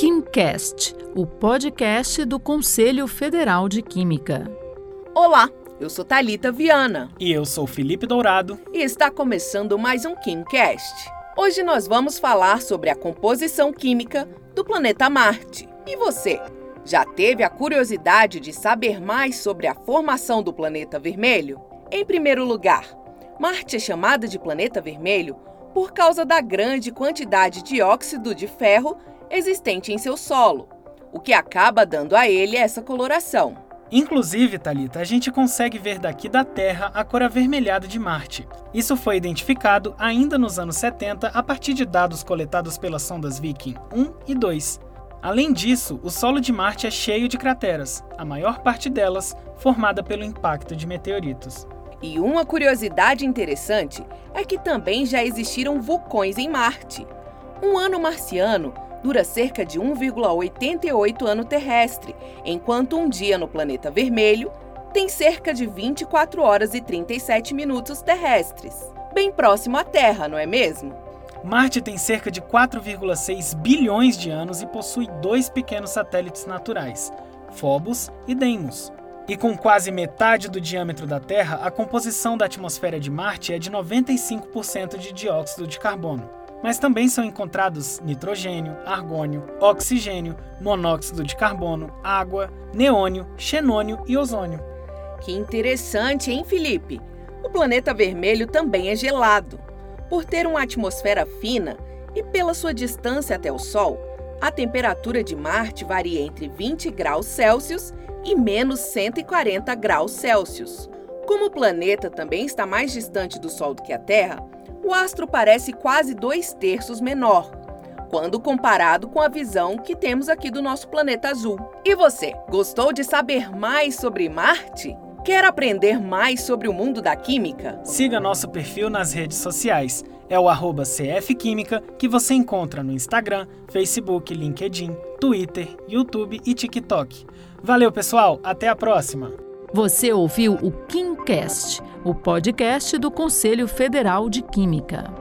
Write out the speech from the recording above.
KimCast, o podcast do Conselho Federal de Química. Olá, eu sou Talita Viana. E eu sou Felipe Dourado. E está começando mais um KimCast. Hoje nós vamos falar sobre a composição química do planeta Marte. E você, já teve a curiosidade de saber mais sobre a formação do planeta vermelho? Em primeiro lugar, Marte é chamada de planeta vermelho por causa da grande quantidade de óxido de ferro existente em seu solo, o que acaba dando a ele essa coloração. Inclusive, Talita, a gente consegue ver daqui da Terra a cor avermelhada de Marte. Isso foi identificado ainda nos anos 70 a partir de dados coletados pelas sondas Viking 1 e 2. Além disso, o solo de Marte é cheio de crateras, a maior parte delas formada pelo impacto de meteoritos. E uma curiosidade interessante é que também já existiram vulcões em Marte. Um ano marciano dura cerca de 1,88 ano terrestre, enquanto um dia no planeta vermelho tem cerca de 24 horas e 37 minutos terrestres. Bem próximo à Terra, não é mesmo? Marte tem cerca de 4,6 bilhões de anos e possui dois pequenos satélites naturais, Phobos e Deimos. E com quase metade do diâmetro da Terra, a composição da atmosfera de Marte é de 95% de dióxido de carbono mas também são encontrados nitrogênio, argônio, oxigênio, monóxido de carbono, água, neônio, xenônio e ozônio. Que interessante, hein, Felipe? O planeta vermelho também é gelado. Por ter uma atmosfera fina e pela sua distância até o Sol, a temperatura de Marte varia entre 20 graus Celsius e menos 140 graus Celsius. Como o planeta também está mais distante do Sol do que a Terra, o astro parece quase dois terços menor, quando comparado com a visão que temos aqui do nosso planeta azul. E você, gostou de saber mais sobre Marte? Quer aprender mais sobre o mundo da química? Siga nosso perfil nas redes sociais. É o arroba CFQuímica que você encontra no Instagram, Facebook, LinkedIn, Twitter, YouTube e TikTok. Valeu, pessoal! Até a próxima! Você ouviu o O podcast do Conselho Federal de Química.